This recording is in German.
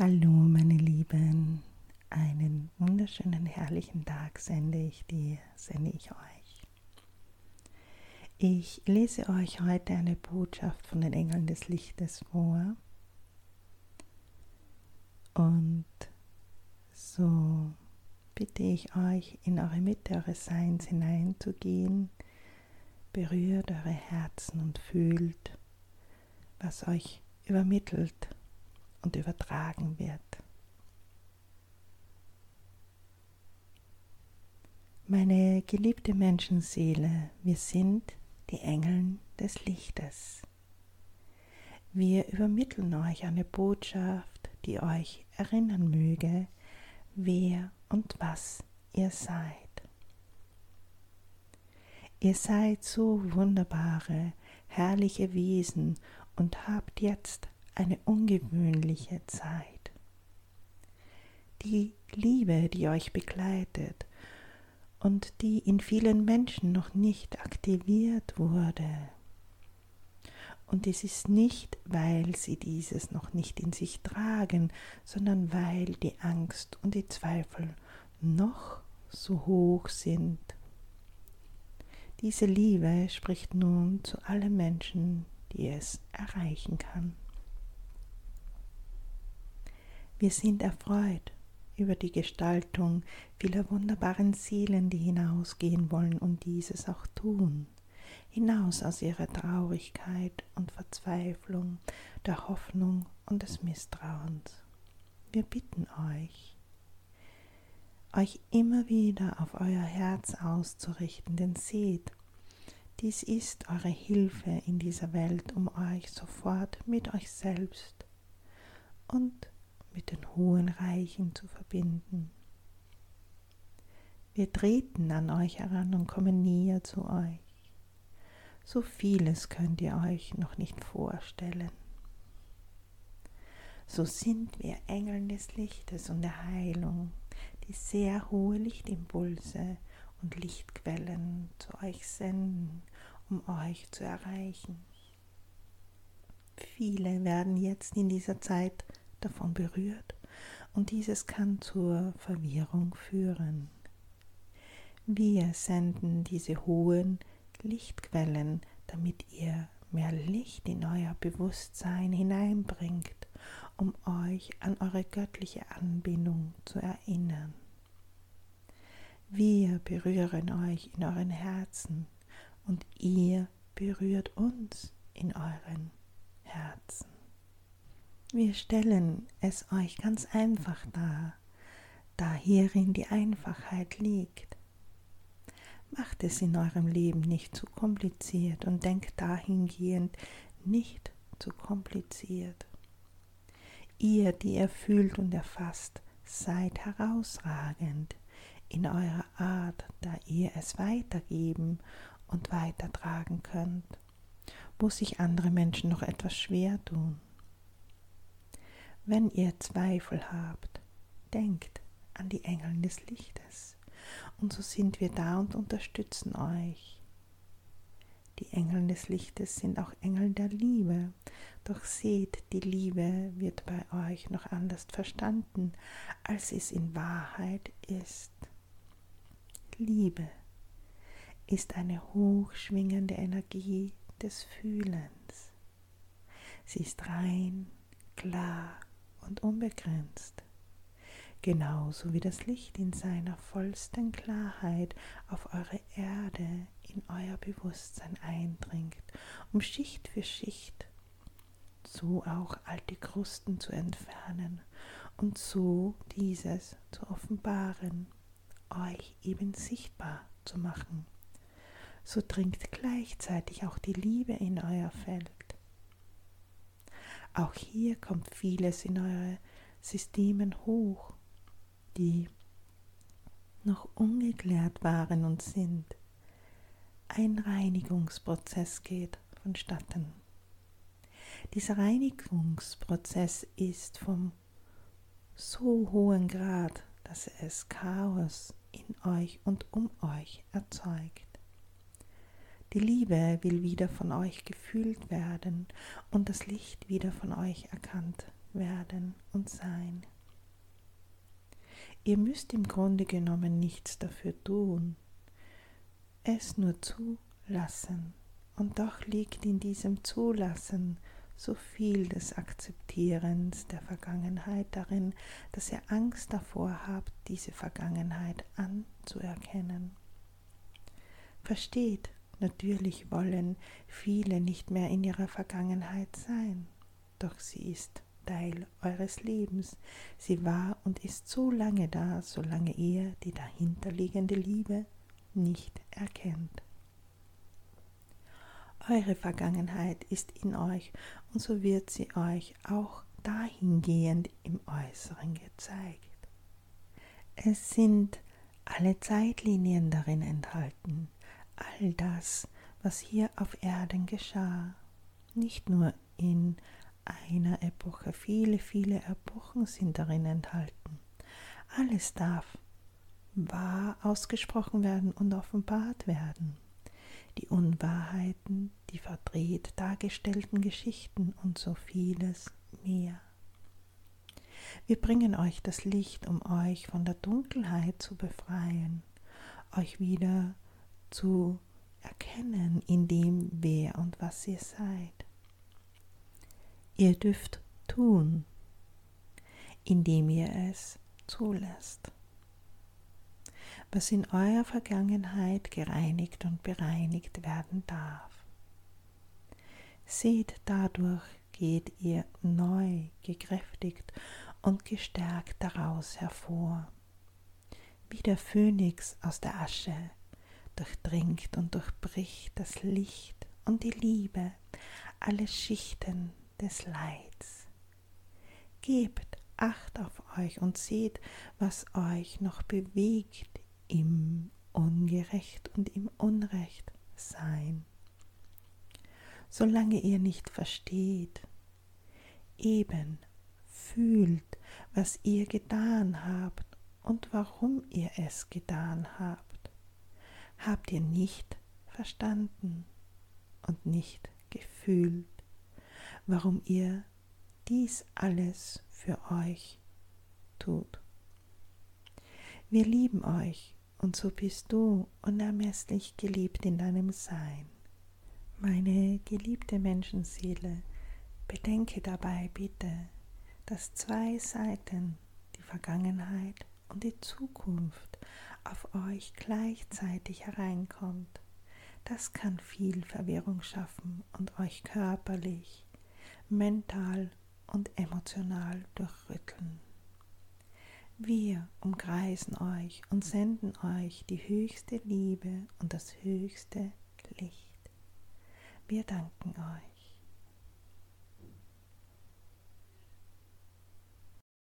Hallo meine Lieben, einen wunderschönen herrlichen Tag sende ich dir, sende ich euch. Ich lese euch heute eine Botschaft von den Engeln des Lichtes vor. Und so bitte ich euch in eure Mitte eures Seins hineinzugehen, berührt eure Herzen und fühlt, was euch übermittelt und übertragen wird. Meine geliebte Menschenseele, wir sind die Engeln des Lichtes. Wir übermitteln euch eine Botschaft, die euch erinnern möge, wer und was ihr seid. Ihr seid so wunderbare, herrliche Wesen und habt jetzt eine ungewöhnliche Zeit. Die Liebe, die euch begleitet und die in vielen Menschen noch nicht aktiviert wurde. Und es ist nicht, weil sie dieses noch nicht in sich tragen, sondern weil die Angst und die Zweifel noch so hoch sind. Diese Liebe spricht nun zu allen Menschen, die es erreichen kann. Wir sind erfreut über die Gestaltung vieler wunderbaren Seelen, die hinausgehen wollen und dieses auch tun, hinaus aus ihrer Traurigkeit und Verzweiflung, der Hoffnung und des Misstrauens. Wir bitten euch, euch immer wieder auf euer Herz auszurichten, denn seht, dies ist eure Hilfe in dieser Welt, um euch sofort mit euch selbst und mit den hohen Reichen zu verbinden. Wir treten an euch heran und kommen näher zu euch. So vieles könnt ihr euch noch nicht vorstellen. So sind wir Engeln des Lichtes und der Heilung, die sehr hohe Lichtimpulse und Lichtquellen zu euch senden, um euch zu erreichen. Viele werden jetzt in dieser Zeit davon berührt und dieses kann zur Verwirrung führen. Wir senden diese hohen Lichtquellen, damit ihr mehr Licht in euer Bewusstsein hineinbringt, um euch an eure göttliche Anbindung zu erinnern. Wir berühren euch in euren Herzen und ihr berührt uns in euren Herzen. Wir stellen es euch ganz einfach dar, da hierin die Einfachheit liegt. Macht es in eurem Leben nicht zu kompliziert und denkt dahingehend nicht zu kompliziert. Ihr, die ihr fühlt und erfasst, seid herausragend in eurer Art, da ihr es weitergeben und weitertragen könnt, wo sich andere Menschen noch etwas schwer tun. Wenn ihr Zweifel habt, denkt an die Engel des Lichtes. Und so sind wir da und unterstützen euch. Die Engel des Lichtes sind auch Engel der Liebe. Doch seht, die Liebe wird bei euch noch anders verstanden, als es in Wahrheit ist. Liebe ist eine hochschwingende Energie des Fühlens. Sie ist rein, klar und unbegrenzt, genauso wie das Licht in seiner vollsten Klarheit auf eure Erde in euer Bewusstsein eindringt, um Schicht für Schicht so auch alte Krusten zu entfernen und so dieses zu offenbaren, euch eben sichtbar zu machen. So dringt gleichzeitig auch die Liebe in euer Feld auch hier kommt vieles in eure Systemen hoch, die noch ungeklärt waren und sind. Ein Reinigungsprozess geht vonstatten. Dieser Reinigungsprozess ist vom so hohen Grad, dass es Chaos in euch und um euch erzeugt. Die Liebe will wieder von euch gefühlt werden und das Licht wieder von euch erkannt werden und sein. Ihr müsst im Grunde genommen nichts dafür tun, es nur zulassen. Und doch liegt in diesem Zulassen so viel des Akzeptierens der Vergangenheit darin, dass ihr Angst davor habt, diese Vergangenheit anzuerkennen. Versteht, natürlich wollen viele nicht mehr in ihrer Vergangenheit sein, doch sie ist Teil eures Lebens. Sie war und ist so lange da, solange ihr die dahinterliegende Liebe nicht erkennt. Eure Vergangenheit ist in euch und so wird sie euch auch dahingehend im Äußeren gezeigt. Es sind alle Zeitlinien darin enthalten, all das, was hier auf Erden geschah, nicht nur in einer Epoche, viele, viele Epochen sind darin enthalten. Alles darf wahr ausgesprochen werden und offenbart werden die Unwahrheiten, die verdreht dargestellten Geschichten und so vieles mehr. Wir bringen euch das Licht, um euch von der Dunkelheit zu befreien, euch wieder zu erkennen in dem, wer und was ihr seid. Ihr dürft tun, indem ihr es zulässt was in eurer Vergangenheit gereinigt und bereinigt werden darf. Seht, dadurch geht ihr neu, gekräftigt und gestärkt daraus hervor. Wie der Phönix aus der Asche durchdringt und durchbricht das Licht und die Liebe alle Schichten des Leids. Gebt Acht auf euch und seht, was euch noch bewegt im Ungerecht und im Unrecht sein. Solange ihr nicht versteht, eben fühlt, was ihr getan habt und warum ihr es getan habt, habt ihr nicht verstanden und nicht gefühlt, warum ihr dies alles für euch tut. Wir lieben euch und so bist du unermesslich geliebt in deinem Sein. Meine geliebte Menschenseele, bedenke dabei bitte, dass zwei Seiten, die Vergangenheit und die Zukunft, auf euch gleichzeitig hereinkommt. Das kann viel Verwirrung schaffen und euch körperlich, mental und emotional durchrütteln. Wir umkreisen euch und senden euch die höchste Liebe und das höchste Licht. Wir danken euch.